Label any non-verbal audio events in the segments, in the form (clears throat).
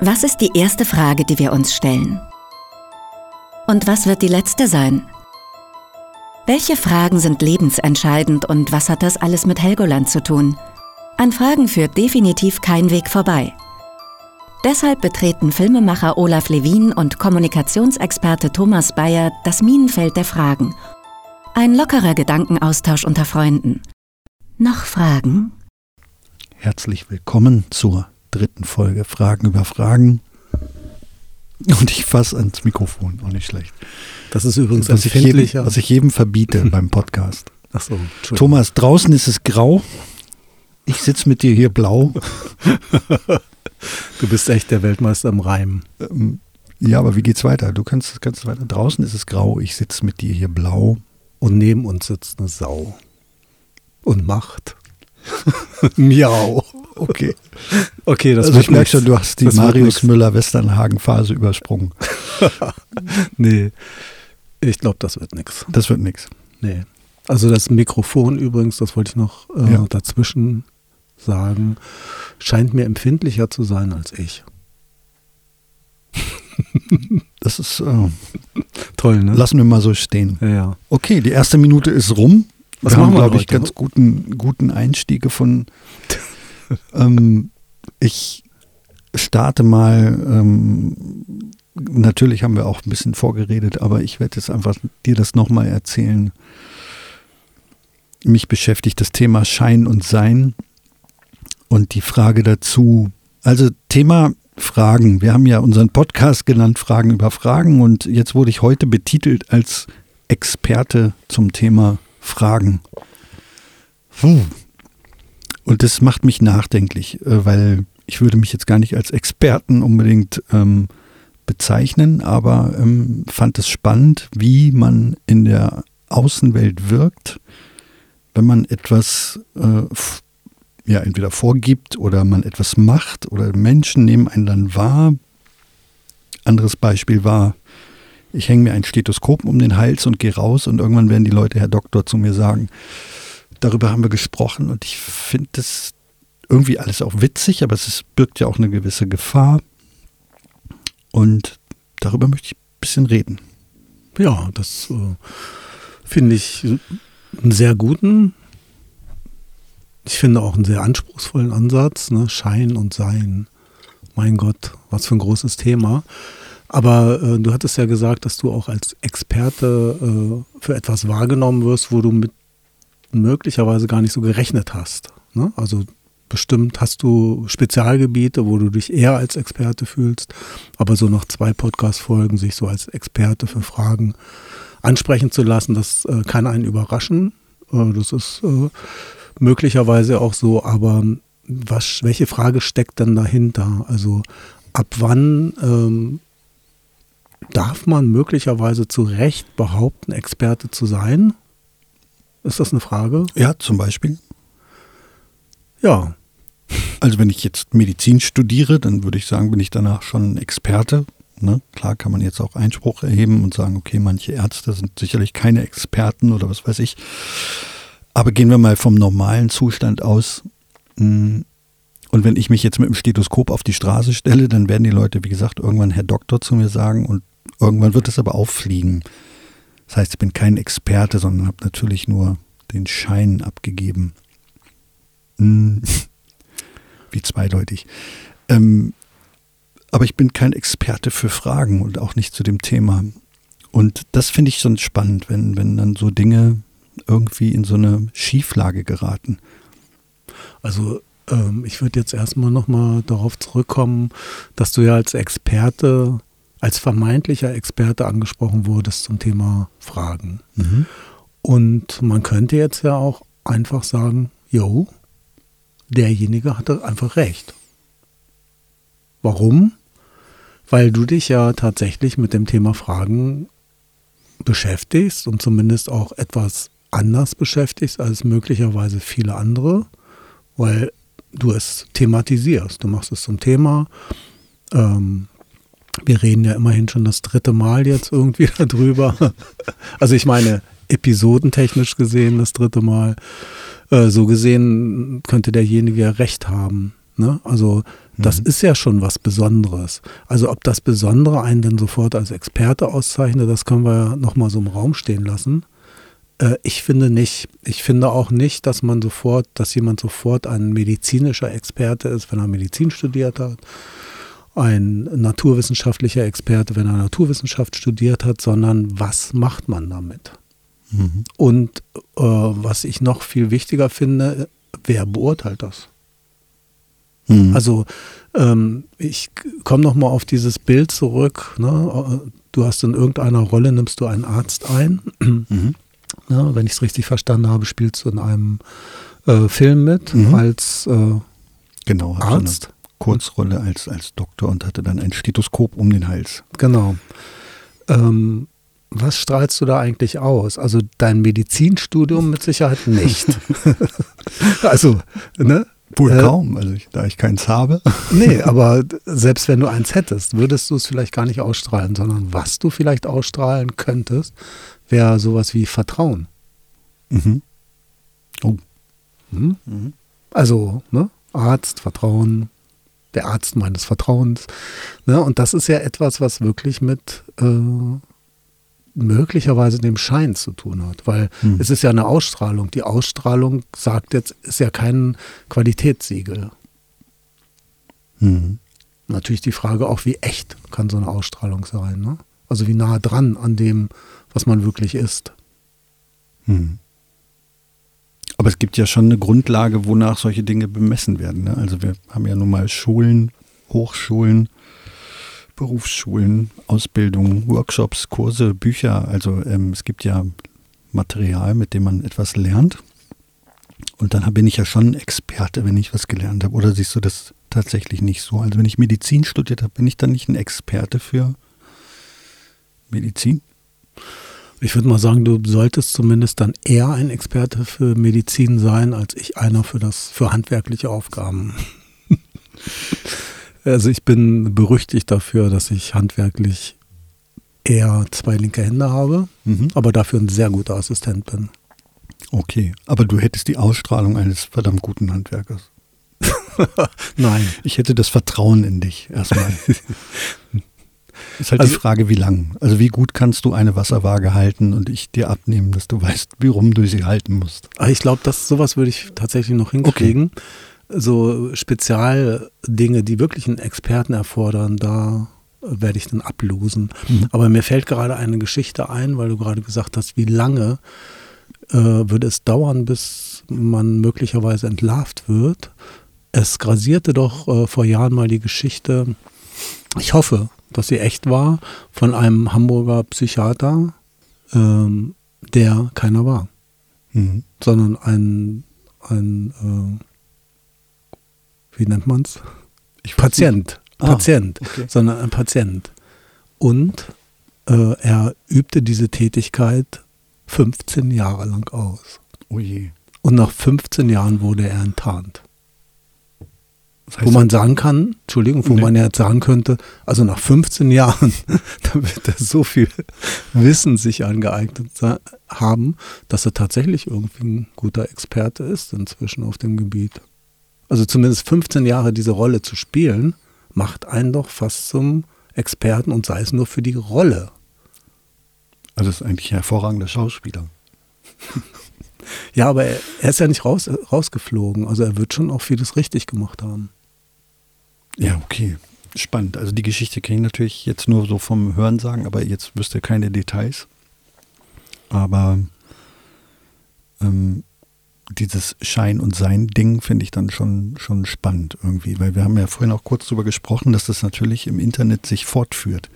Was ist die erste Frage, die wir uns stellen? Und was wird die letzte sein? Welche Fragen sind lebensentscheidend und was hat das alles mit Helgoland zu tun? An Fragen führt definitiv kein Weg vorbei. Deshalb betreten Filmemacher Olaf Levin und Kommunikationsexperte Thomas Bayer das Minenfeld der Fragen. Ein lockerer Gedankenaustausch unter Freunden. Noch Fragen? Herzlich willkommen zur dritten Folge Fragen über Fragen. Und ich fasse ans Mikrofon, auch nicht schlecht. Das ist übrigens was ich, jedem, was ich jedem verbiete (laughs) beim Podcast. Ach so, Thomas, draußen ist es grau. Ich sitze mit dir hier blau. (laughs) du bist echt der Weltmeister im Reim. Ähm, ja, aber wie geht's weiter? Du kannst, kannst weiter. Draußen ist es grau, ich sitze mit dir hier blau. Und neben uns sitzt eine Sau. Und macht. (laughs) Miau. Okay. (laughs) Okay, das also ich merke schon, du hast die Marius Müller-Westernhagen-Phase übersprungen. (laughs) nee, ich glaube, das wird nichts. Das wird nichts. Nee. Also das Mikrofon übrigens, das wollte ich noch äh, ja. dazwischen sagen, scheint mir empfindlicher zu sein als ich. (laughs) Das ist äh, toll, ne? Lassen wir mal so stehen. Ja, ja. Okay, die erste Minute ist rum. Was wir haben, glaube ich, ganz guten, guten Einstieg gefunden. (laughs) ähm, ich starte mal, ähm, natürlich haben wir auch ein bisschen vorgeredet, aber ich werde jetzt einfach dir das nochmal erzählen. Mich beschäftigt das Thema Schein und Sein und die Frage dazu. Also Thema Fragen. Wir haben ja unseren Podcast genannt Fragen über Fragen und jetzt wurde ich heute betitelt als Experte zum Thema Fragen. Puh. Und das macht mich nachdenklich, äh, weil ich würde mich jetzt gar nicht als Experten unbedingt ähm, bezeichnen, aber ähm, fand es spannend, wie man in der Außenwelt wirkt, wenn man etwas äh, ja entweder vorgibt oder man etwas macht oder Menschen nehmen einen dann wahr. Anderes Beispiel war, ich hänge mir ein Stethoskop um den Hals und gehe raus und irgendwann werden die Leute, Herr Doktor, zu mir sagen, darüber haben wir gesprochen und ich finde das irgendwie alles auch witzig, aber es birgt ja auch eine gewisse Gefahr. Und darüber möchte ich ein bisschen reden. Ja, das äh, finde ich einen sehr guten, ich finde auch einen sehr anspruchsvollen Ansatz. Ne? Schein und Sein. Mein Gott, was für ein großes Thema. Aber äh, du hattest ja gesagt, dass du auch als Experte äh, für etwas wahrgenommen wirst, wo du mit möglicherweise gar nicht so gerechnet hast. Ne? Also bestimmt hast du Spezialgebiete, wo du dich eher als Experte fühlst, aber so nach zwei Podcast-Folgen sich so als Experte für Fragen ansprechen zu lassen, das äh, kann einen überraschen. Äh, das ist äh, möglicherweise auch so, aber was, welche Frage steckt dann dahinter? Also ab wann ähm, darf man möglicherweise zu Recht behaupten, Experte zu sein? Ist das eine Frage? Ja, zum Beispiel. Ja. Also wenn ich jetzt Medizin studiere, dann würde ich sagen, bin ich danach schon Experte. Ne? Klar kann man jetzt auch Einspruch erheben und sagen, okay, manche Ärzte sind sicherlich keine Experten oder was weiß ich. Aber gehen wir mal vom normalen Zustand aus. Mm, und wenn ich mich jetzt mit dem Stethoskop auf die Straße stelle, dann werden die Leute, wie gesagt, irgendwann Herr Doktor zu mir sagen und irgendwann wird es aber auffliegen. Das heißt, ich bin kein Experte, sondern habe natürlich nur den Schein abgegeben. Hm. (laughs) Wie zweideutig. Ähm, aber ich bin kein Experte für Fragen und auch nicht zu dem Thema. Und das finde ich schon spannend, wenn, wenn dann so Dinge irgendwie in so eine Schieflage geraten. Also ähm, ich würde jetzt erstmal nochmal darauf zurückkommen, dass du ja als Experte als vermeintlicher Experte angesprochen wurdest zum Thema Fragen. Mhm. Und man könnte jetzt ja auch einfach sagen, jo, derjenige hatte einfach recht. Warum? Weil du dich ja tatsächlich mit dem Thema Fragen beschäftigst und zumindest auch etwas anders beschäftigst als möglicherweise viele andere, weil du es thematisierst. Du machst es zum Thema. Ähm, wir reden ja immerhin schon das dritte Mal jetzt irgendwie (laughs) darüber. Also ich meine, episodentechnisch gesehen das dritte Mal. Äh, so gesehen könnte derjenige ja recht haben. Ne? Also das Mhm. ist ja schon was Besonderes. Also ob das Besondere einen denn sofort als Experte auszeichnet, das können wir ja nochmal so im Raum stehen lassen. Äh, ich finde nicht. Ich finde auch nicht, dass man sofort, dass jemand sofort ein medizinischer Experte ist, wenn er Medizin studiert hat, ein naturwissenschaftlicher Experte, wenn er Naturwissenschaft studiert hat, sondern was macht man damit? Mhm. Und äh, was ich noch viel wichtiger finde, wer beurteilt das? Mhm. Also ähm, ich komme noch mal auf dieses Bild zurück. Ne? Du hast in irgendeiner Rolle, nimmst du einen Arzt ein. Mhm. (clears throat) Ne? Wenn ich es richtig verstanden habe, spielst du in einem äh, Film mit Mhm. als äh, Genau, Arzt. Kurzrolle als, als Doktor und hatte dann ein Stethoskop um den Hals. Genau. Ähm, was strahlst du da eigentlich aus? Also dein Medizinstudium mit Sicherheit nicht. (laughs) also, ne? Wohl Äh, kaum, also ich, da ich keins habe. (laughs) Nee, aber selbst wenn du eins hättest, würdest du es vielleicht gar nicht ausstrahlen, sondern was du vielleicht ausstrahlen könntest, wäre sowas wie Vertrauen. Mhm. Oh. Hm? Mhm. Also, ne? Arzt, Vertrauen, der Arzt meines Vertrauens. Ne? Und das ist ja etwas, was wirklich mit äh, möglicherweise dem Schein zu tun hat, weil Hm. es ist ja eine Ausstrahlung. Die Ausstrahlung sagt jetzt, ist ja kein Qualitätssiegel. Mhm. Natürlich die Frage auch, wie echt kann so eine Ausstrahlung sein. Ne? Also wie nah dran an dem, was man wirklich ist. Mhm. Aber es gibt ja schon eine Grundlage, wonach solche Dinge bemessen werden. Ne? Also wir haben ja nun mal Schulen, Hochschulen, Berufsschulen, Ausbildung, Workshops, Kurse, Bücher. Also ähm, es gibt ja Material, mit dem man etwas lernt. Und dann bin ich ja schon Experte, wenn ich was gelernt habe. Oder siehst du das tatsächlich nicht so? Also wenn ich Medizin studiert habe, bin ich dann nicht ein Experte für Medizin? Ich würde mal sagen, du solltest zumindest dann eher ein Experte für Medizin sein, als ich einer für das, für handwerkliche Aufgaben. (laughs) also ich bin berüchtigt dafür, dass ich handwerklich eher zwei linke Hände habe, Mhm. aber dafür ein sehr guter Assistent bin. Okay, aber du hättest die Ausstrahlung eines verdammt guten Handwerkers. (laughs) Nein. Ich hätte das Vertrauen in dich erstmal. (laughs) Ist halt Also- die Frage, wie lang. Also wie gut kannst du eine Wasserwaage halten und ich dir abnehmen, dass du (laughs) weißt, wie rum du sie halten musst. Ich glaube, dass sowas würde ich tatsächlich noch hinkriegen. So Spezialdinge, die wirklich einen Experten erfordern, da werde ich dann ablosen. Mhm. Aber mir fällt gerade eine Geschichte ein, weil du gerade gesagt hast, wie lange äh, würde es dauern, bis man möglicherweise entlarvt wird. Es grasierte doch äh, vor Jahren mal die Geschichte, ich hoffe, dass sie echt war, von einem Hamburger Psychiater, ähm, der keiner war Mhm. sondern ein, ein äh, wie nennt man es? Patient. Ah, Patient, okay. sondern ein Patient. Und äh, er übte diese Tätigkeit 15 Jahre lang aus. Oh je. Und nach 15 Jahren wurde er enttarnt. Das heißt, Wo man sagen kann, Entschuldigung, wo Nee. man ja jetzt sagen könnte, also nach 15 Jahren, (laughs) da wird er so viel Wissen sich angeeignet haben, dass er tatsächlich irgendwie ein guter Experte ist inzwischen auf dem Gebiet. Also zumindest 15 Jahre diese Rolle zu spielen, macht einen doch fast zum Experten und sei es nur für die Rolle. also ist eigentlich ein hervorragender Schauspieler. (laughs) Ja, aber er, er ist ja nicht raus, rausgeflogen. Also er wird schon auch vieles richtig gemacht haben. Ja, okay. Spannend. Also die Geschichte kenne ich natürlich jetzt nur so vom Hören sagen, aber jetzt wüsste keine Details. Aber ähm, dieses Schein- und Sein-Ding finde ich dann schon, schon spannend irgendwie, weil wir haben ja vorhin auch kurz darüber gesprochen, dass das natürlich im Internet sich fortführt.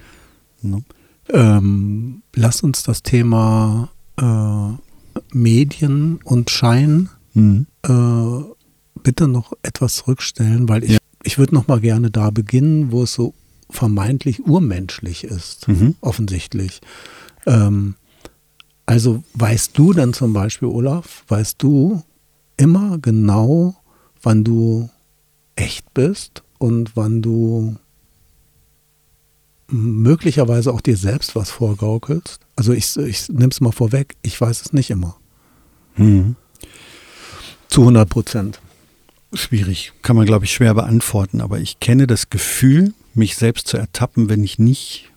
Ne? Ähm, lass uns das Thema äh, Medien und Schein Mhm. äh, bitte noch etwas zurückstellen, weil ich. Ich würde noch mal gerne da beginnen, wo es so vermeintlich urmenschlich ist, Mhm. offensichtlich. Ähm, also weißt du dann zum Beispiel, Olaf, weißt du immer genau, wann du echt bist und wann du möglicherweise auch dir selbst was vorgaukelst? Also ich, ich nehme es mal vorweg, ich weiß es nicht immer. Mhm. Zu 100 Prozent. Schwierig, kann man, glaube ich, schwer beantworten, aber ich kenne das Gefühl, mich selbst zu ertappen, wenn ich nicht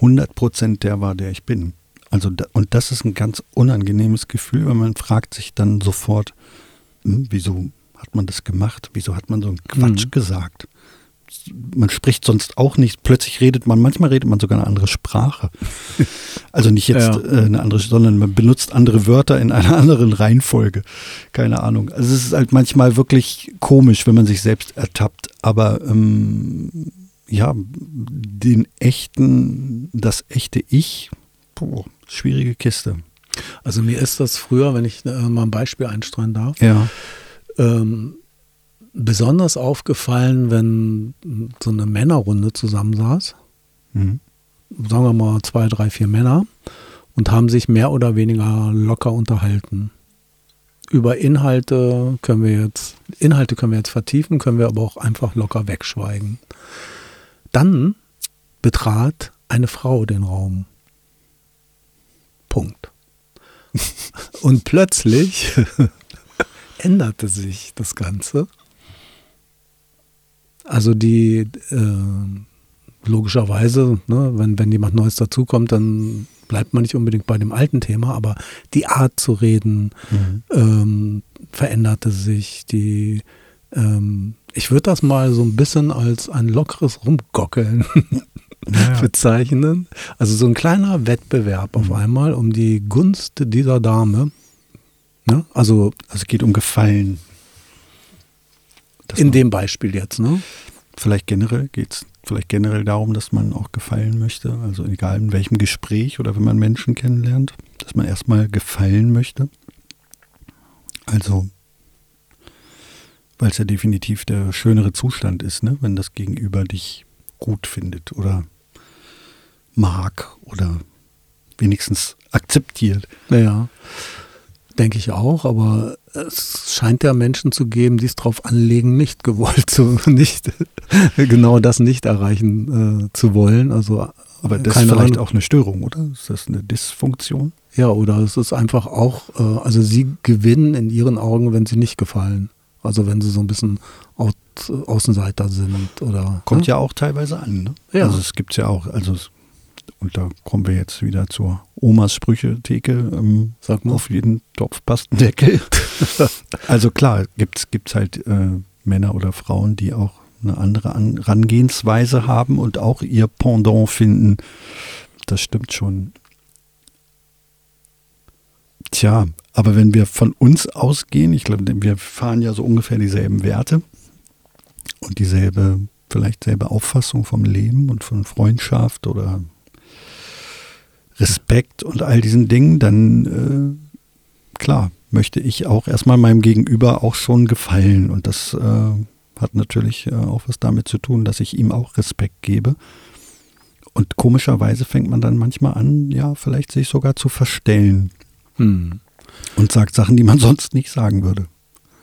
100% der war, der ich bin. Also, und das ist ein ganz unangenehmes Gefühl, weil man fragt sich dann sofort, hm, wieso hat man das gemacht? Wieso hat man so einen Quatsch mhm. gesagt? Man spricht sonst auch nicht. Plötzlich redet man, manchmal redet man sogar eine andere Sprache. (laughs) Also nicht jetzt ja. äh, eine andere, sondern man benutzt andere Wörter in einer (laughs) anderen Reihenfolge. Keine Ahnung. Also es ist halt manchmal wirklich komisch, wenn man sich selbst ertappt. Aber ähm, ja, den echten, das echte Ich, boah, schwierige Kiste. Also mir ist das früher, wenn ich äh, mal ein Beispiel einstreuen darf. Ja. Ähm, besonders aufgefallen, wenn so eine Männerrunde zusammensaß. Mhm. Sagen wir mal zwei, drei, vier Männer und haben sich mehr oder weniger locker unterhalten. Über Inhalte können wir jetzt, Inhalte können wir jetzt vertiefen, können wir aber auch einfach locker wegschweigen. Dann betrat eine Frau den Raum. Punkt. (laughs) Und plötzlich (laughs) änderte sich das Ganze also die äh, logischerweise, ne, wenn, wenn jemand Neues dazukommt, dann bleibt man nicht unbedingt bei dem alten Thema, aber die Art zu reden mhm. ähm, veränderte sich. Die, ähm, ich würde das mal so ein bisschen als ein lockeres Rumgockeln (laughs) ja. bezeichnen. Also so ein kleiner Wettbewerb mhm. auf einmal um die Gunst dieser Dame. Ne? Also, also es geht um Gefallen. In dem Beispiel jetzt, ne? Vielleicht generell geht es vielleicht generell darum, dass man auch gefallen möchte. Also egal in welchem Gespräch oder wenn man Menschen kennenlernt, dass man erstmal gefallen möchte. Also, weil es ja definitiv der schönere Zustand ist, ne? wenn das Gegenüber dich gut findet oder mag oder wenigstens akzeptiert. Ja. Denke ich auch, aber es scheint ja Menschen zu geben, die es darauf anlegen, nicht gewollt zu, (laughs) nicht, genau das nicht erreichen äh, zu wollen. Also, aber das ist vielleicht Ahnung. auch eine Störung, oder? Ist das eine Dysfunktion? Ja, oder es ist einfach auch, äh, also sie gewinnen in ihren Augen, wenn sie nicht gefallen. Also wenn sie so ein bisschen Au Außenseiter sind oder. Kommt ne? ja auch teilweise an, ne? Ja. Also es gibt ja auch, also und da kommen wir jetzt wieder zur Omas Sprüche-Theke. Ähm, Sag mal. Auf jeden Topf passt ein Deckel. (laughs) also klar, gibt es halt äh, Männer oder Frauen, die auch eine andere Herangehensweise haben und auch ihr Pendant finden. Das stimmt schon. Tja, aber wenn wir von uns ausgehen, ich glaube, wir fahren ja so ungefähr dieselben Werte und dieselbe, vielleicht selbe Auffassung vom Leben und von Freundschaft oder Respekt und all diesen Dingen, dann äh, klar, möchte ich auch erstmal meinem Gegenüber auch schon gefallen. Und das äh, hat natürlich äh, auch was damit zu tun, dass ich ihm auch Respekt gebe. Und komischerweise fängt man dann manchmal an, ja, vielleicht sich sogar zu verstellen. Hm. Und sagt Sachen, die man (laughs) sonst nicht sagen würde.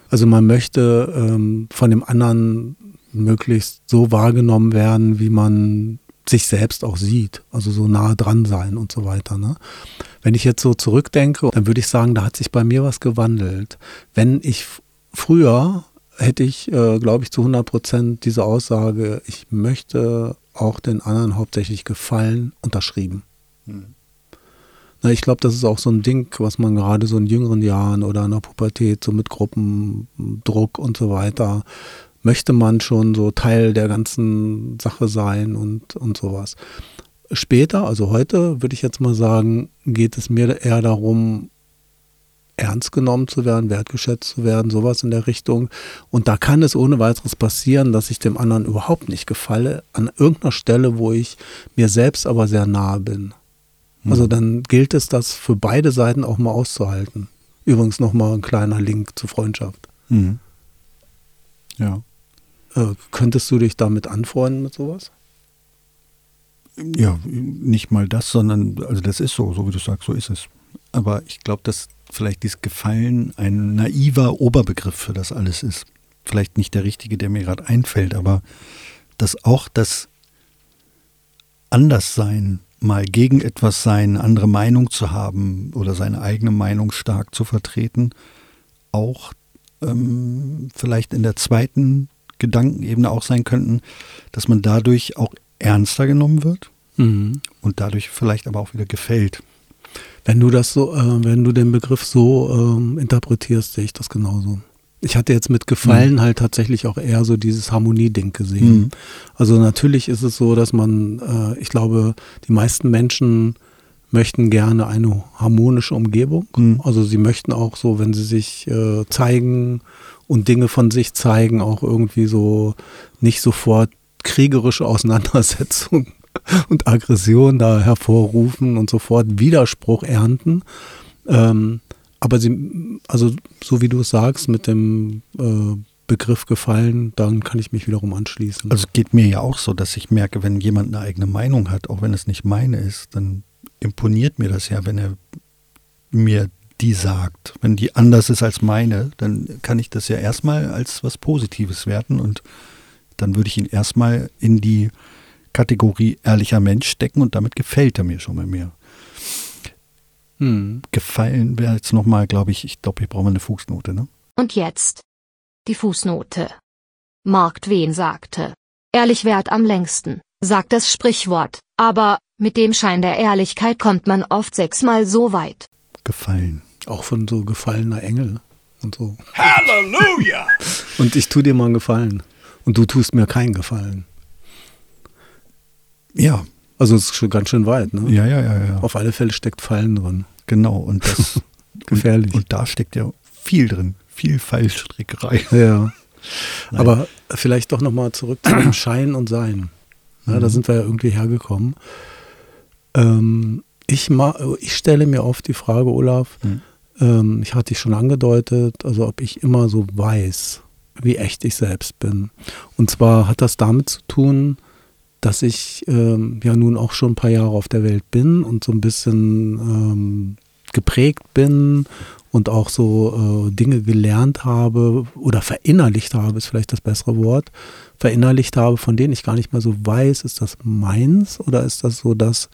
Also man möchte ähm, von dem anderen möglichst so wahrgenommen werden, wie man sich selbst auch sieht, also so nah dran sein und so weiter. Ne? Wenn ich jetzt so zurückdenke, dann würde ich sagen, da hat sich bei mir was gewandelt. Wenn ich früher hätte ich, äh, glaube ich, zu 100 Prozent diese Aussage, ich möchte auch den anderen hauptsächlich gefallen, unterschrieben. Hm. Na, ich glaube, das ist auch so ein Ding, was man gerade so in jüngeren Jahren oder in der Pubertät, so mit Gruppendruck und so weiter, möchte man schon so Teil der ganzen Sache sein und, und sowas. Später, also heute, würde ich jetzt mal sagen, geht es mir eher darum, ernst genommen zu werden, wertgeschätzt zu werden, sowas in der Richtung. Und da kann es ohne weiteres passieren, dass ich dem anderen überhaupt nicht gefalle, an irgendeiner Stelle, wo ich mir selbst aber sehr nahe bin. Mhm. Also dann gilt es, das für beide Seiten auch mal auszuhalten. Übrigens nochmal ein kleiner Link zur Freundschaft. Mhm. Ja. Äh, könntest du dich damit anfreunden mit sowas? Ja, nicht mal das, sondern, also das ist so, so wie du sagst, so ist es. Aber ich glaube, dass vielleicht dieses Gefallen ein naiver Oberbegriff für das alles ist. Vielleicht nicht der richtige, der mir gerade einfällt, aber dass auch das Anderssein, mal gegen etwas sein, andere Meinung zu haben oder seine eigene Meinung stark zu vertreten, auch ähm, vielleicht in der zweiten Gedankenebene auch sein könnten, dass man dadurch auch ernster genommen wird Mhm. und dadurch vielleicht aber auch wieder gefällt. Wenn du das so, äh, wenn du den Begriff so ähm, interpretierst, sehe ich das genauso. Ich hatte jetzt mit Gefallen halt tatsächlich auch eher so dieses Harmonie-Ding gesehen. Mhm. Also natürlich ist es so, dass man, äh, ich glaube, die meisten Menschen möchten gerne eine harmonische Umgebung. Mhm. Also sie möchten auch so, wenn sie sich äh, zeigen und Dinge von sich zeigen, auch irgendwie so nicht sofort kriegerische Auseinandersetzungen (laughs) und Aggression da hervorrufen und sofort Widerspruch ernten. Ähm, aber sie, also so wie du es sagst, mit dem äh, Begriff gefallen, dann kann ich mich wiederum anschließen. Also es geht mir ja auch so, dass ich merke, wenn jemand eine eigene Meinung hat, auch wenn es nicht meine ist, dann imponiert mir das ja, wenn er mir die sagt. Wenn die anders ist als meine, dann kann ich das ja erstmal als was Positives werten und dann würde ich ihn erstmal in die Kategorie ehrlicher Mensch stecken und damit gefällt er mir schon mal mehr. hm. Gefallen wäre jetzt nochmal, glaube ich, ich glaube, hier brauchen wir eine Fußnote, ne? Und jetzt. Die Fußnote. Mark Twain sagte. Ehrlich währt am längsten, sagt das Sprichwort, aber, mit dem Schein der Ehrlichkeit kommt man oft sechsmal so weit. Gefallen. Auch von so gefallener Engel und so. Halleluja! Und ich tu dir mal einen Gefallen. Und du tust mir keinen Gefallen. Ja, Also es ist schon ganz schön weit, ne? ja, ja, ja, ja. Auf alle Fälle steckt Fallen drin. Genau. Und das (laughs) Gefährlich. Und, und da steckt ja viel drin. Viel Fallstrickerei. Ja. (laughs) Nein. Aber vielleicht doch nochmal zurück zu dem (clears throat) Schein und Sein. Ja, Da Mhm. sind wir ja irgendwie hergekommen. Ähm, ich, ma ich stelle mir oft die Frage, Olaf, Mhm. ähm, ich hatte dich schon angedeutet, also ob ich immer so weiß, wie echt ich selbst bin. Und zwar hat das damit zu tun, dass ich ähm, ja nun auch schon ein paar Jahre auf der Welt bin und so ein bisschen ähm, geprägt bin und auch so äh, Dinge gelernt habe oder verinnerlicht habe, ist vielleicht das bessere Wort, verinnerlicht habe, von denen ich gar nicht mehr so weiß, ist das meins oder ist das so das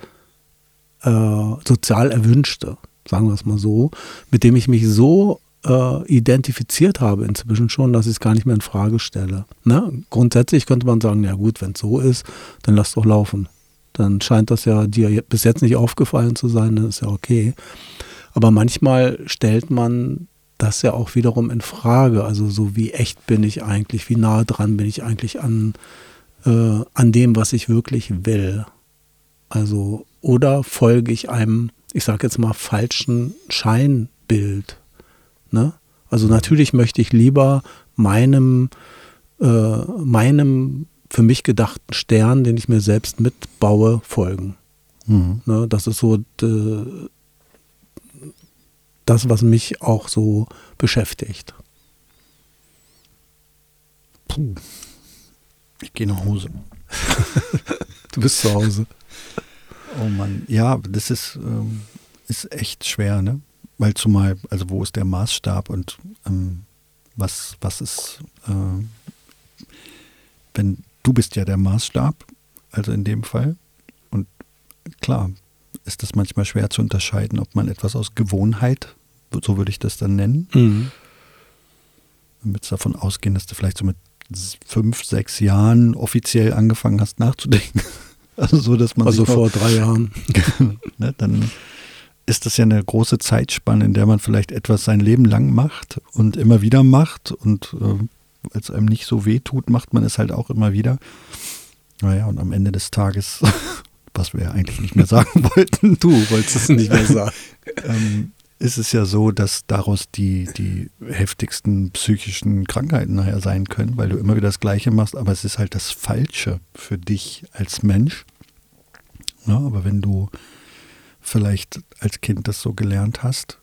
äh, sozial Erwünschte, sagen wir es mal so, mit dem ich mich so äh, identifiziert habe inzwischen schon, dass ich es gar nicht mehr in Frage stelle. Ne? Grundsätzlich könnte man sagen, ja gut, wenn es so ist, dann lass doch laufen. Dann scheint das ja dir bis jetzt nicht aufgefallen zu sein, dann ist ja okay. Aber manchmal stellt man das ja auch wiederum in Frage. Also so wie echt bin ich eigentlich, wie nah dran bin ich eigentlich an, äh, an dem, was ich wirklich will. Also oder folge ich einem, ich sage jetzt mal, falschen Scheinbild. Ne? Also natürlich möchte ich lieber meinem, äh, meinem für mich gedachten Stern, den ich mir selbst mitbaue, folgen. Mhm. Ne, das ist so de, das, was mich auch so beschäftigt. Puh. Ich gehe nach Hause. (laughs) Du bist zu Hause. Oh Mann, ja, das ist, ähm, ist echt schwer, ne? Weil zumal, also wo ist der Maßstab und ähm, was, was ist, äh, wenn du bist ja der Maßstab, also in dem Fall. Und klar, ist das manchmal schwer zu unterscheiden, ob man etwas aus Gewohnheit, so würde ich das dann nennen, Mhm. damit davon ausgehen, dass du vielleicht so mit fünf, sechs Jahren offiziell angefangen hast nachzudenken. (laughs) Also so, dass man Also sich noch- vor drei Jahren. (laughs) ne, dann ist das ja eine große Zeitspanne, in der man vielleicht etwas sein Leben lang macht und immer wieder macht und äh, weil es einem nicht so weh tut, macht man es halt auch immer wieder. Naja, und am Ende des Tages, (laughs) was wir ja eigentlich nicht mehr sagen (laughs) wollten, Du wolltest es nicht mehr sagen. ähm, ist es ja so, dass daraus die, die heftigsten psychischen Krankheiten nachher sein können, weil du immer wieder das Gleiche machst, aber es ist halt das Falsche für dich als Mensch. Ja, aber wenn du vielleicht als Kind das so gelernt hast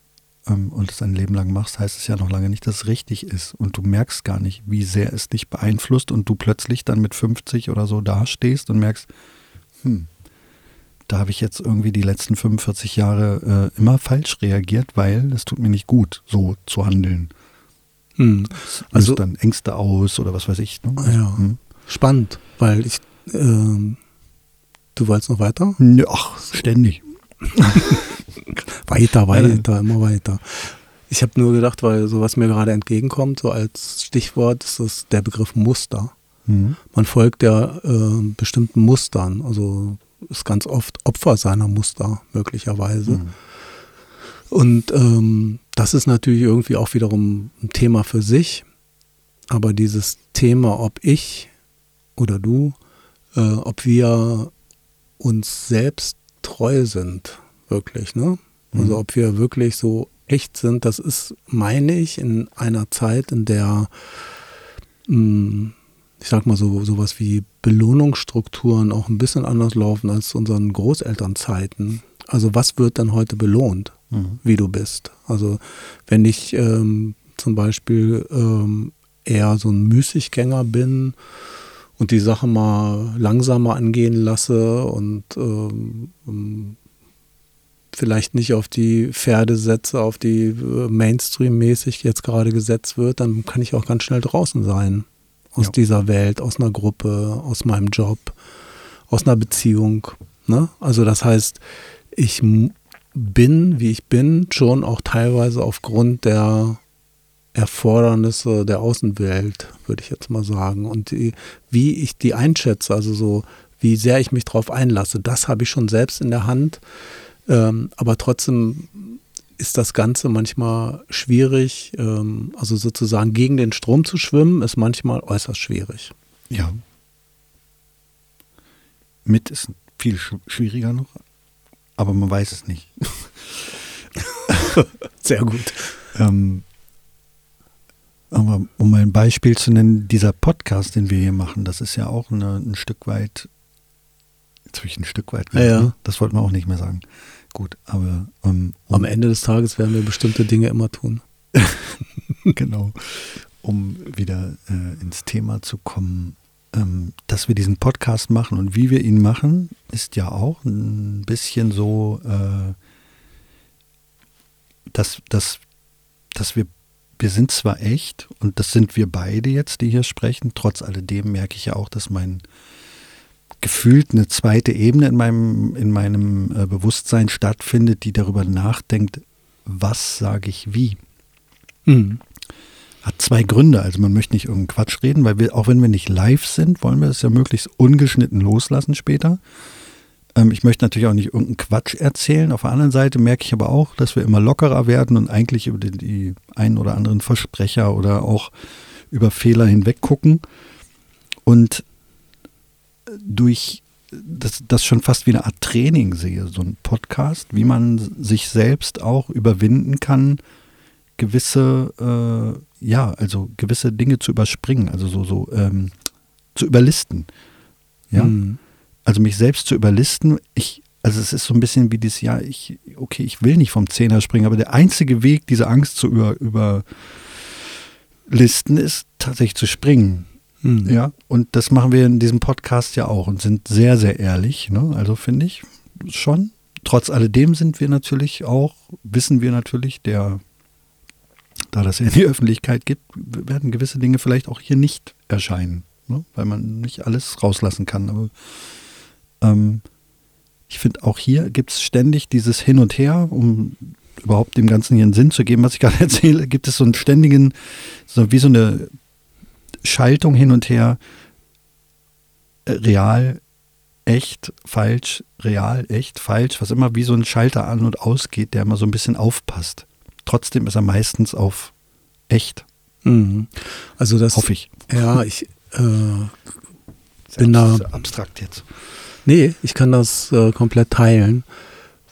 ähm, und es ein Leben lang machst, heißt es ja noch lange nicht, dass es richtig ist. Und du merkst gar nicht, wie sehr es dich beeinflusst und du plötzlich dann mit 50 oder so dastehst und merkst, hm, da habe ich jetzt irgendwie die letzten 45 Jahre äh, immer falsch reagiert, weil es tut mir nicht gut, so zu handeln. Es Also- dann Ängste aus oder was weiß ich. Ne? Ja. Hm. Spannend, weil ich, ähm, du wolltest noch weiter? Ach, ständig. (laughs) Weiter, weiter, immer weiter. Ich habe nur gedacht, weil sowas mir gerade entgegenkommt, so als Stichwort ist das der Begriff Muster. Mhm. Man folgt ja äh, bestimmten Mustern, also ist ganz oft Opfer seiner Muster möglicherweise. Mhm. Und ähm, das ist natürlich irgendwie auch wiederum ein Thema für sich. Aber dieses Thema, ob ich oder du, äh, ob wir uns selbst treu sind, wirklich, ne? Also Mhm. ob wir wirklich so echt sind, das ist, meine ich, in einer Zeit, in der, mh, ich sag mal so, sowas wie Belohnungsstrukturen auch ein bisschen anders laufen als unseren Großelternzeiten. Also was wird dann heute belohnt? Mhm. wie du bist. Also wenn ich ähm, zum Beispiel ähm, eher so ein Müßiggänger bin und die Sache mal langsamer angehen lasse und ähm, ähm, vielleicht nicht auf die Pferde setze, auf die äh, Mainstream-mäßig jetzt gerade gesetzt wird, dann kann ich auch ganz schnell draußen sein aus Ja. dieser Welt, aus einer Gruppe, aus meinem Job, aus einer Beziehung. Ne? Also das heißt, ich bin, wie ich bin, schon auch teilweise aufgrund der Erfordernisse der Außenwelt, würde ich jetzt mal sagen. Und die, wie ich die einschätze, also so, wie sehr ich mich darauf einlasse, das habe ich schon selbst in der Hand. Ähm, aber trotzdem ist das Ganze manchmal schwierig. Ähm, also sozusagen gegen den Strom zu schwimmen, ist manchmal äußerst schwierig. Ja. Mit ist viel sch- schwieriger noch, aber man weiß es nicht. (laughs) Sehr gut. Ähm, aber um ein Beispiel zu nennen, dieser Podcast, den wir hier machen, das ist ja auch eine, ein Stück weit, jetzt habe ich ein Stück weit, Ja, ja. ne? das wollten wir auch nicht mehr sagen. Gut, aber ähm, um, Am Ende des Tages werden wir bestimmte Dinge immer tun. (laughs) genau, um wieder äh, ins Thema zu kommen, ähm, dass wir diesen Podcast machen und wie wir ihn machen, ist ja auch ein bisschen so, äh, dass, dass, dass wir, wir sind zwar echt und das sind wir beide jetzt, die hier sprechen, trotz alledem merke ich ja auch, dass mein gefühlt eine zweite Ebene in meinem, in meinem äh, Bewusstsein stattfindet, die darüber nachdenkt, was sage ich wie Mhm. hat zwei Gründe. Also man möchte nicht irgendeinen Quatsch reden, weil wir, auch wenn wir nicht live sind, wollen wir es ja möglichst ungeschnitten loslassen später. Ähm, ich möchte natürlich auch nicht irgendeinen Quatsch erzählen. Auf der anderen Seite merke ich aber auch, dass wir immer lockerer werden und eigentlich über die, die einen oder anderen Versprecher oder auch über Fehler hinweg gucken. Und durch das, das schon fast wie eine Art Training sehe, so ein Podcast, wie man sich selbst auch überwinden kann, gewisse, äh, ja, also gewisse Dinge zu überspringen, also so, so ähm, zu überlisten. Ja, Mhm. Also mich selbst zu überlisten. Ich, also es ist so ein bisschen wie dieses Jahr, ich, okay, ich will nicht vom Zehner springen, aber der einzige Weg, diese Angst zu über, überlisten, ist tatsächlich zu springen. Mhm. Ja, und das machen wir in diesem Podcast ja auch und sind sehr, sehr ehrlich. Ne? Also finde ich schon. Trotz alledem sind wir natürlich auch, wissen wir natürlich, der, da das ja in die Öffentlichkeit gibt, werden gewisse Dinge vielleicht auch hier nicht erscheinen, ne? weil man nicht alles rauslassen kann. Aber ähm, ich finde, auch hier gibt es ständig dieses Hin und Her, um überhaupt dem Ganzen hier einen Sinn zu geben, was ich (laughs) gerade erzähle, gibt es so einen ständigen, so wie so eine Schaltung hin und her, äh, real, echt, falsch, real, echt, falsch, was immer wie so ein Schalter an und ausgeht, der immer so ein bisschen aufpasst. Trotzdem ist er meistens auf echt, Mhm. Also das, hoffe ich. ja, ich, äh, (laughs) Bin da- abs- abstrakt jetzt. Nee, ich kann das äh, komplett teilen,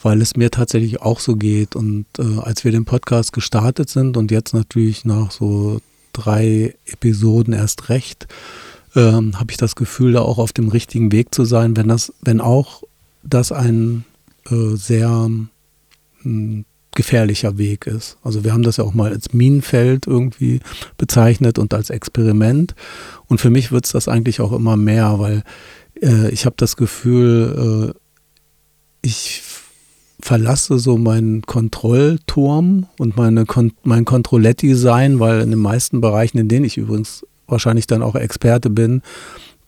weil es mir tatsächlich auch so geht. Und äh, als wir den Podcast gestartet sind und jetzt natürlich nach so drei Episoden erst recht, ähm, habe ich das Gefühl, da auch auf dem richtigen Weg zu sein, wenn das, wenn auch das ein äh, sehr mh, gefährlicher Weg ist. Also wir haben das ja auch mal als Minenfeld irgendwie bezeichnet und als Experiment. Und für mich wird es das eigentlich auch immer mehr, weil äh, ich habe das Gefühl, äh, ich verlasse so meinen Kontrollturm und meine Kon mein Kontrolletti-Sein, weil in den meisten Bereichen, in denen ich übrigens wahrscheinlich dann auch Experte bin,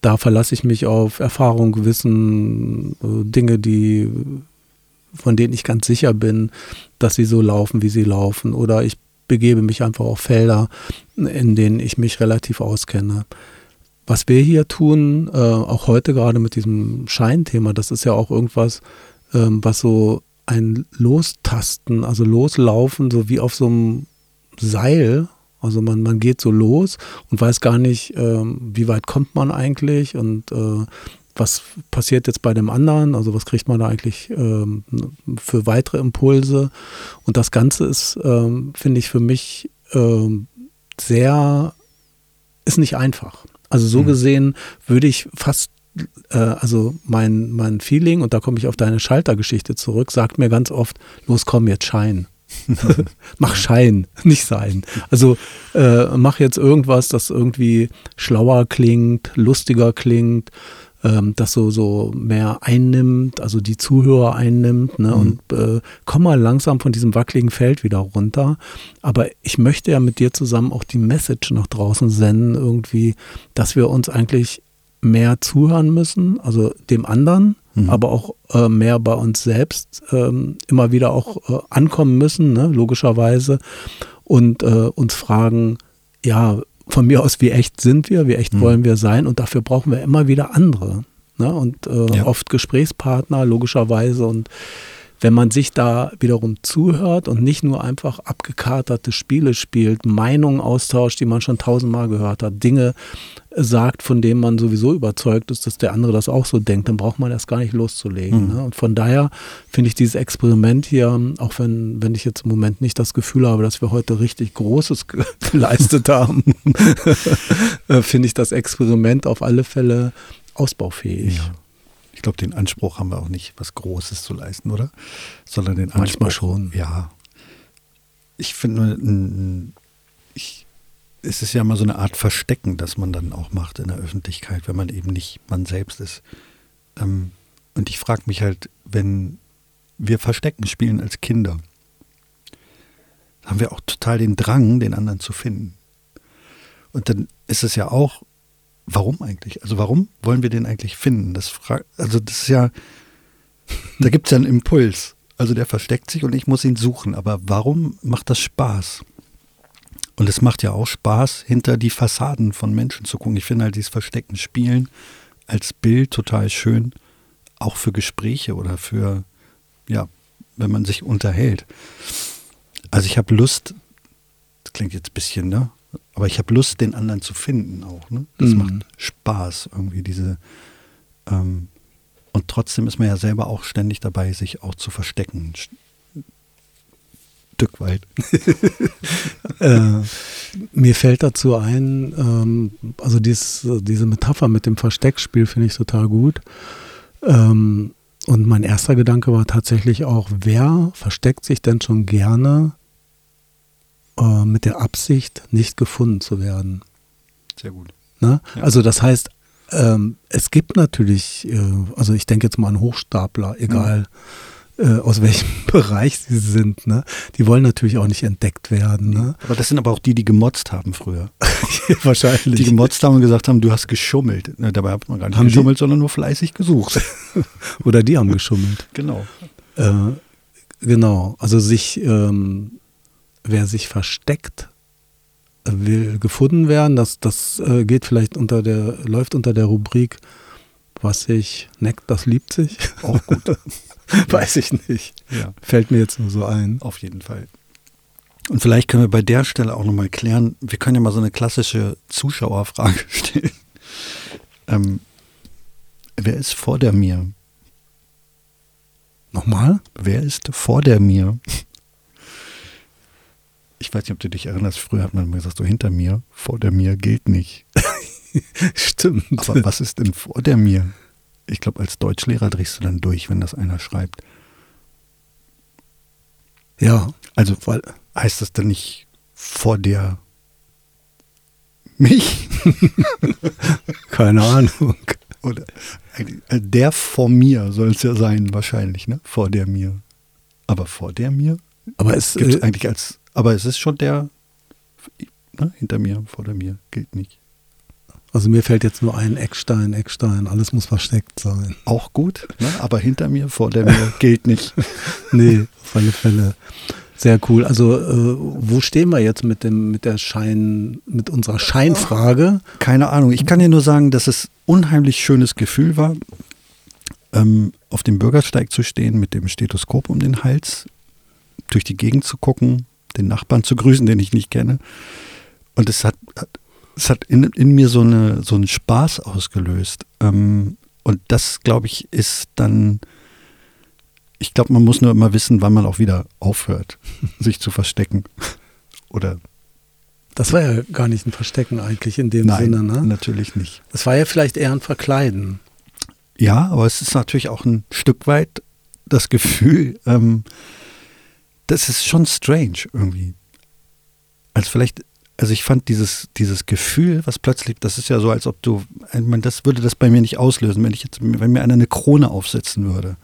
da verlasse ich mich auf Erfahrung, Wissen, äh, Dinge, die von denen ich ganz sicher bin, dass sie so laufen, wie sie laufen. Oder ich begebe mich einfach auf Felder, in denen ich mich relativ auskenne. Was wir hier tun, äh, auch heute gerade mit diesem Scheinthema, das ist ja auch irgendwas, ähm, was so ein Lostasten, also loslaufen, so wie auf so einem Seil. Also man, man geht so los und weiß gar nicht, ähm, wie weit kommt man eigentlich und äh, was passiert jetzt bei dem anderen, also was kriegt man da eigentlich ähm, für weitere Impulse. Und das Ganze ist, ähm, finde ich, für mich ähm, sehr, ist nicht einfach. Also so mhm. gesehen würde ich fast äh, also mein, mein Feeling, und da komme ich auf deine Schaltergeschichte zurück, sagt mir ganz oft, los komm, jetzt Schein. (laughs) mach Schein, nicht sein. Also äh, mach jetzt irgendwas, das irgendwie schlauer klingt, lustiger klingt, ähm, das so, so mehr einnimmt, also die Zuhörer einnimmt ne? Mhm. und äh, komm mal langsam von diesem wackeligen Feld wieder runter. Aber ich möchte ja mit dir zusammen auch die Message nach draußen senden, irgendwie, dass wir uns eigentlich mehr zuhören müssen, also dem anderen, mhm. aber auch äh, mehr bei uns selbst ähm, immer wieder auch äh, ankommen müssen, ne, logischerweise, und äh, uns fragen, ja, von mir aus, wie echt sind wir, wie echt mhm. wollen wir sein und dafür brauchen wir immer wieder andere. Ne? Und äh, ja. oft Gesprächspartner, logischerweise. Und wenn man sich da wiederum zuhört und nicht nur einfach abgekaterte Spiele spielt, Meinungen austauscht, die man schon tausendmal gehört hat, Dinge sagt, von denen man sowieso überzeugt ist, dass der andere das auch so denkt, dann braucht man das gar nicht loszulegen. Mhm. Ne? Und von daher finde ich dieses Experiment hier, auch wenn, wenn ich jetzt im Moment nicht das Gefühl habe, dass wir heute richtig Großes (laughs) geleistet haben, (laughs) äh, finde ich das Experiment auf alle Fälle ausbaufähig. Ja. Ich glaube, den Anspruch haben wir auch nicht, was Großes zu leisten, oder? Sondern den Anspruch. Manchmal schon. Ja. Ich finde, ich, es ist ja mal so eine Art Verstecken, das man dann auch macht in der Öffentlichkeit, wenn man eben nicht man selbst ist. Ähm, und ich frage mich halt, wenn wir Verstecken spielen als Kinder, haben wir auch total den Drang, den anderen zu finden. Und dann ist es ja auch warum eigentlich? Also warum wollen wir den eigentlich finden? Das also das ist ja, da (laughs) gibt es ja einen Impuls. Also der versteckt sich und ich muss ihn suchen. Aber warum macht das Spaß? Und es macht ja auch Spaß, hinter die Fassaden von Menschen zu gucken. Ich finde halt dieses Verstecken Spielen als Bild total schön, auch für Gespräche oder für, ja, wenn man sich unterhält. Also ich habe Lust, das klingt jetzt ein bisschen, ne? Aber ich habe Lust, den anderen zu finden auch. Ne? Das mhm. macht Spaß, irgendwie diese. Ähm, und trotzdem ist man ja selber auch ständig dabei, sich auch zu verstecken. Stück weit. (laughs) äh, mir fällt dazu ein, ähm, also dies, diese Metapher mit dem Versteckspiel finde ich total gut. Ähm, und mein erster Gedanke war tatsächlich auch, wer versteckt sich denn schon gerne äh, mit der Absicht, nicht gefunden zu werden. Sehr gut. Ne? Ja. Also das heißt, ähm, es gibt natürlich, äh, also ich denke jetzt mal an Hochstapler, egal mhm. äh, aus welchem (laughs) Bereich sie sind, ne? die wollen natürlich auch nicht entdeckt werden. Ne? Aber das sind aber auch die, die gemotzt haben früher. (laughs) Wahrscheinlich. Die gemotzt haben und gesagt haben, du hast geschummelt. Ne, dabei hat man gar nicht haben geschummelt, die? sondern nur fleißig gesucht. (laughs) Oder die haben geschummelt. Genau. Äh, genau, also sich ähm, wer sich versteckt, will gefunden werden. Das, das äh, geht vielleicht unter der, läuft unter der Rubrik, was sich neckt, das liebt sich. Auch gut. (laughs) Weiß ich nicht. Ja. Fällt mir jetzt nur so ein. Auf jeden Fall. Und vielleicht können wir bei der Stelle auch nochmal klären, wir können ja mal so eine klassische Zuschauerfrage (laughs) stellen. Ähm, wer ist vor der mir? Nochmal? Wer ist vor der mir? Ich weiß nicht, ob du dich erinnerst, früher hat man immer gesagt, so hinter mir, vor der mir gilt nicht. (laughs) Stimmt. Aber was ist denn vor der mir? Ich glaube, als Deutschlehrer drehst du dann durch, wenn das einer schreibt. Ja. Also weil, heißt das dann nicht vor der mich? (laughs) Keine Ahnung. Oder äh, der vor mir soll es ja sein, wahrscheinlich, ne? Vor der mir. Aber vor der mir? Aber es gibt äh, eigentlich als aber es ist schon der ne, hinter mir, vor mir, gilt nicht. Also mir fällt jetzt nur ein Eckstein, Eckstein, alles muss versteckt sein. Auch gut, ne? aber hinter mir, vor der mir (laughs) gilt nicht. nee, auf alle Fälle. Sehr cool. Also äh, wo stehen wir jetzt mit dem mit der Schein mit unserer Scheinfrage? Keine Ahnung. Ich kann dir nur sagen, dass es unheimlich schönes Gefühl war, ähm, auf dem Bürgersteig zu stehen mit dem Stethoskop um den Hals, durch die Gegend zu gucken, den Nachbarn zu grüßen, den ich nicht kenne. Und es hat, es hat in, in mir so, eine, so einen Spaß ausgelöst. Ähm, und das, glaube ich, ist dann, ich glaube, man muss nur immer wissen, wann man auch wieder aufhört, (laughs) sich zu verstecken. Oder das war ja gar nicht ein Verstecken eigentlich in dem Nein, Sinne, ne? natürlich nicht. Das war ja vielleicht eher ein Verkleiden. Ja, aber es ist natürlich auch ein Stück weit das Gefühl, ähm, das ist schon strange irgendwie. Also vielleicht, also ich fand dieses, dieses Gefühl, was plötzlich, das ist ja so, als ob du, ich meine, das würde das bei mir nicht auslösen, wenn ich jetzt, wenn mir einer eine Krone aufsetzen würde,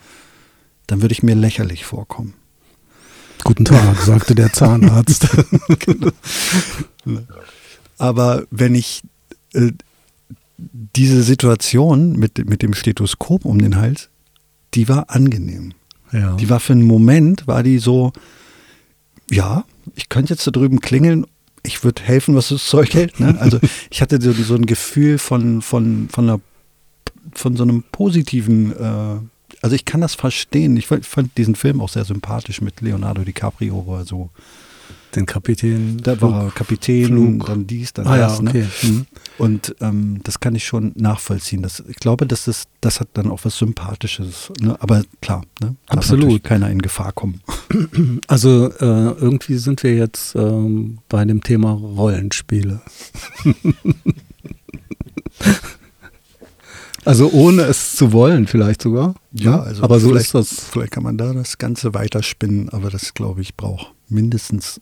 dann würde ich mir lächerlich vorkommen. Guten Tag, sagte der Zahnarzt. (laughs) genau. Aber wenn ich äh, diese Situation mit, mit dem Stethoskop um den Hals, die war angenehm. Ja. Die war für einen Moment, war die so, ja, ich könnte jetzt da drüben klingeln, ich würde helfen, was das Zeug hält. Ne? (laughs) Also ich hatte so, so ein Gefühl von, von, von, einer, von so einem positiven, äh, also ich kann das verstehen. Ich fand, diesen Film auch sehr sympathisch mit Leonardo DiCaprio, wo er so den Kapitän. Da war er Kapitän, Flug. dann dies, dann Ah ja, das. Ne? okay. Mhm. Und ähm, das kann ich schon nachvollziehen. Das, ich glaube, das, das hat dann auch was Sympathisches. Ne? Aber klar, ne? Absolut. keiner in Gefahr kommen. (clears throat) Also äh, irgendwie sind wir jetzt ähm, bei dem Thema Rollenspiele. (laughs) also ohne es zu wollen vielleicht sogar. Ja, ne? also aber so ist das. Vielleicht kann man da das Ganze weiterspinnen, aber das, glaube ich, braucht mindestens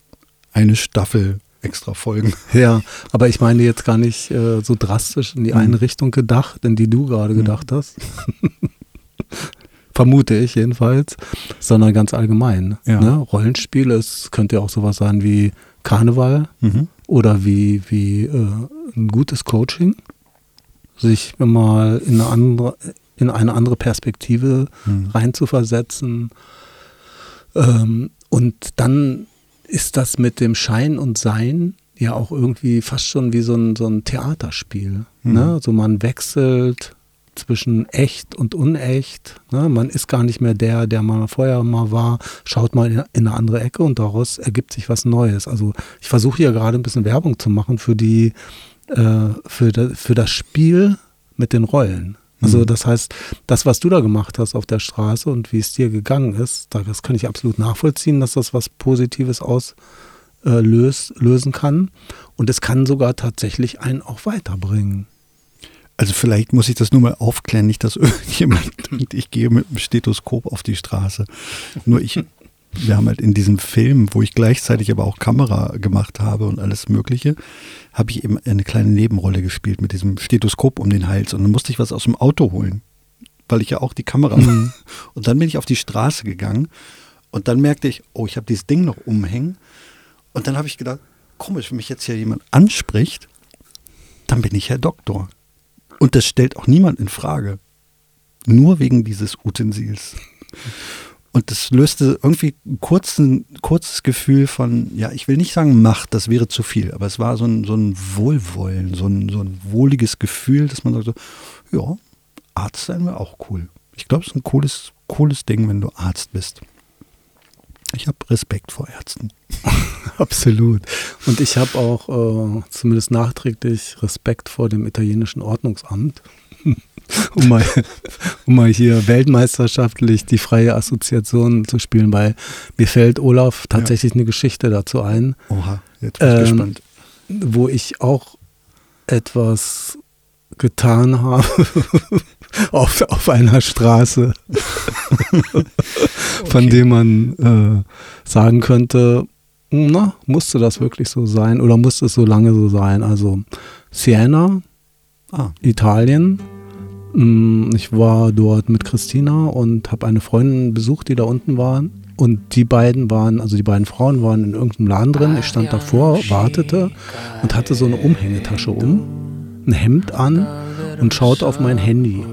eine Staffel extra Folgen. (laughs) Ja, aber ich meine jetzt gar nicht äh, so drastisch in die Mhm. eine Richtung gedacht, in die du gerade Mhm. gedacht hast. (laughs) Vermute ich jedenfalls, sondern ganz allgemein. Ja. Ne? Rollenspiele, es könnte ja auch sowas sein wie Karneval Mhm. oder wie, wie äh, ein gutes Coaching, sich mal in eine andere, in eine andere Perspektive Mhm. reinzuversetzen. Ähm, und dann ist das mit dem Schein und Sein ja auch irgendwie fast schon wie so ein, so ein Theaterspiel. Mhm. Ne? Also man wechselt zwischen echt und unecht. Ne? Man ist gar nicht mehr der, der man vorher mal war, schaut mal in, in eine andere Ecke und daraus ergibt sich was Neues. Also ich versuche hier gerade ein bisschen Werbung zu machen für die, äh, für, da, für das Spiel mit den Rollen. Also Mhm. das heißt, das, was du da gemacht hast auf der Straße und wie es dir gegangen ist, da- das kann ich absolut nachvollziehen, dass das was Positives auslöst, äh, lösen kann. Und es kann sogar tatsächlich einen auch weiterbringen. Also vielleicht muss ich das nur mal aufklären, nicht, dass (laughs) irgendjemand denkt, ich gehe mit dem Stethoskop auf die Straße. Nur ich, (laughs) wir haben halt in diesem Film, wo ich gleichzeitig aber auch Kamera gemacht habe und alles Mögliche, habe ich eben eine kleine Nebenrolle gespielt mit diesem Stethoskop um den Hals. Und dann musste ich was aus dem Auto holen, weil ich ja auch die Kamera Mhm. (laughs) Und dann bin ich auf die Straße gegangen und dann merkte ich, oh, ich habe dieses Ding noch umhängen. Und dann habe ich gedacht, komisch, wenn mich jetzt hier jemand anspricht, dann bin ich Herr Doktor. Und das stellt auch niemand in Frage. Nur wegen dieses Utensils. Und das löste irgendwie ein kurzen, kurzes Gefühl von, ja, ich will nicht sagen Macht, das wäre zu viel, aber es war so ein, so ein Wohlwollen, so ein, so ein wohliges Gefühl, dass man sagt so, ja, Arzt sein wäre auch cool. Ich glaube, es ist ein cooles, cooles Ding, wenn du Arzt bist. Ich habe Respekt vor Ärzten. (laughs) Absolut. Und ich habe auch äh, zumindest nachträglich Respekt vor dem italienischen Ordnungsamt. (laughs) um, mal, (laughs) um mal hier weltmeisterschaftlich die freie Assoziation zu spielen, weil mir fällt Olaf tatsächlich eine Geschichte dazu ein, Oha, jetzt bin ich Ähm, gespannt. wo ich auch etwas getan habe auf, auf einer Straße, (laughs) von Okay. dem man äh, sagen könnte, na, musste das wirklich so sein oder musste es so lange so sein? Also Siena, Ah, Italien. Mm, Ich war dort mit Christina und habe eine Freundin besucht, die da unten waren. Und die beiden waren, also die beiden Frauen waren in irgendeinem Laden drin. Ich stand davor, wartete und hatte so eine Umhängetasche um, ein Hemd an und schaute auf mein Handy.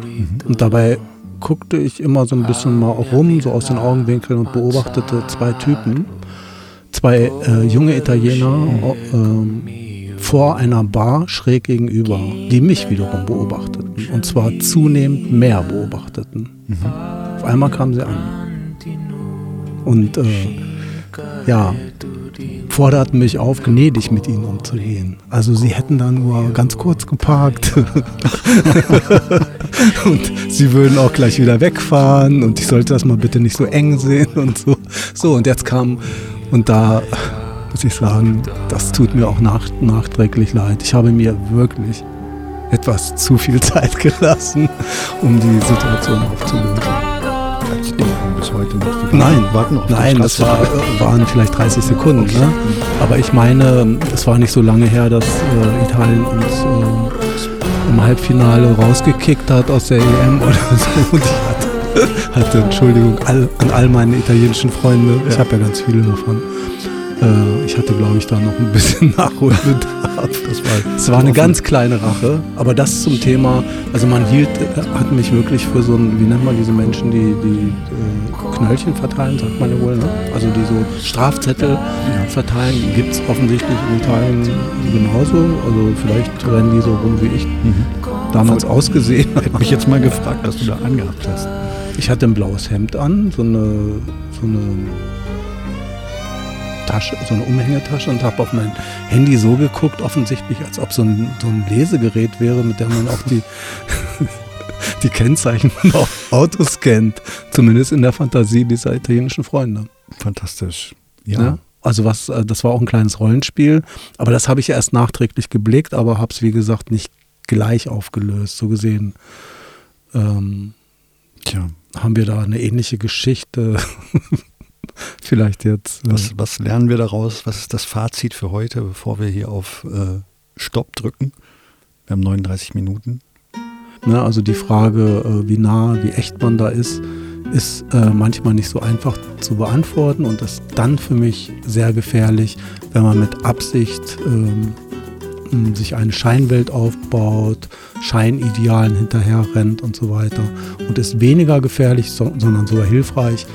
Und dabei guckte ich immer so ein bisschen mal rum, so aus den Augenwinkeln und beobachtete zwei Typen, zwei äh, junge Italiener äh, vor einer Bar schräg gegenüber, die mich wiederum beobachteten. Und zwar zunehmend mehr beobachteten. Mhm. Auf einmal kamen sie an. Und äh, ja, forderten mich auf, gnädig mit ihnen umzugehen. Also sie hätten da nur ganz kurz geparkt (laughs) und sie würden auch gleich wieder wegfahren und ich sollte das mal bitte nicht so eng sehen und so. So, und jetzt kam, und da muss ich sagen, das tut mir auch nach, nachträglich leid. Ich habe mir wirklich etwas zu viel Zeit gelassen, um die Situation aufzulösen. Nein, warten noch Nein, das war, waren vielleicht 30 Sekunden. Okay. Ne? Aber ich meine, es war nicht so lange her, dass äh, Italien uns äh, im Halbfinale rausgekickt hat aus der EM oder so. (laughs) Und ich hatte, hatte Entschuldigung all, an all meine italienischen Freunde. Ja. Ich habe ja ganz viele davon. Äh, ich hatte, glaube ich, da noch ein bisschen (laughs) Nachholbedarf. Das war, das war eine ganz kleine Rache. Aber das zum Thema, also man hielt, äh, hat mich wirklich für so ein, wie nennt man diese Menschen, die, die äh, Knöllchen verteilen, sagt man ja wohl, ne? Also die so Strafzettel verteilen, gibt es offensichtlich in Italien genauso. Also vielleicht rennen die so rum wie ich mhm. damals Voll. ausgesehen. Hätte mich jetzt mal gefragt, was du da angehabt hast. Ich hatte ein blaues Hemd an, so eine, so eine Tasche, so eine Umhängetasche und habe auf mein Handy so geguckt, offensichtlich, als ob so ein, so ein Lesegerät wäre, mit dem man auch die, (laughs) die Kennzeichen auf Autos scannt. Zumindest in der Fantasie dieser italienischen Freunde. Fantastisch. Ja. ja? Also was, äh, das war auch ein kleines Rollenspiel, aber das habe ich erst nachträglich geblickt, aber habe es wie gesagt nicht gleich aufgelöst. So gesehen ähm, Tja. haben wir da eine ähnliche Geschichte (laughs) vielleicht jetzt. Äh was, was, lernen wir daraus? Was ist das Fazit für heute, bevor wir hier auf äh, Stopp drücken? Wir haben 39 Minuten. Ne, also die Frage, äh, wie nah, wie echt man da ist, ist äh, manchmal nicht so einfach zu beantworten und ist dann für mich sehr gefährlich, wenn man mit Absicht ähm, sich eine Scheinwelt aufbaut, Scheinidealen hinterher rennt und so weiter. Und ist weniger gefährlich, so, sondern sogar hilfreich,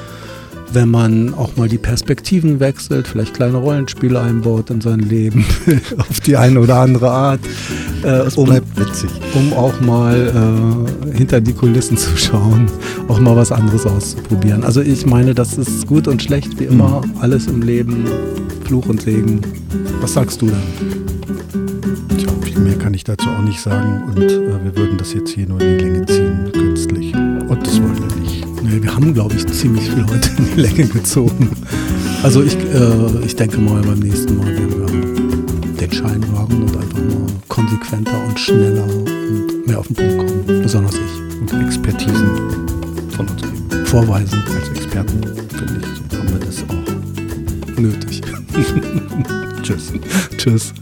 wenn man auch mal die Perspektiven wechselt, vielleicht kleine Rollenspiele einbaut in sein Leben (laughs) auf die eine oder andere Art. Äh, um, bleibt witzig. Um auch mal äh, hinter die Kulissen zu schauen, auch mal was anderes auszuprobieren. Also ich meine, das ist gut und schlecht wie immer, mhm. alles im Leben, Fluch und Segen. Was sagst du denn? Tja, viel mehr kann ich dazu auch nicht sagen und äh, wir würden das jetzt hier nur in die Länge ziehen, künstlich. Wir haben, glaube ich, ziemlich viel heute in die Länge gezogen. Also ich, äh, ich denke mal, beim nächsten Mal werden wir den Schein wagen und einfach mal konsequenter und schneller und mehr auf den Punkt kommen. Besonders ich. Und Expertisen von uns geben. Vorweisen. Als Experten, finde ich, haben wir das auch nötig. (laughs) Tschüss. Tschüss.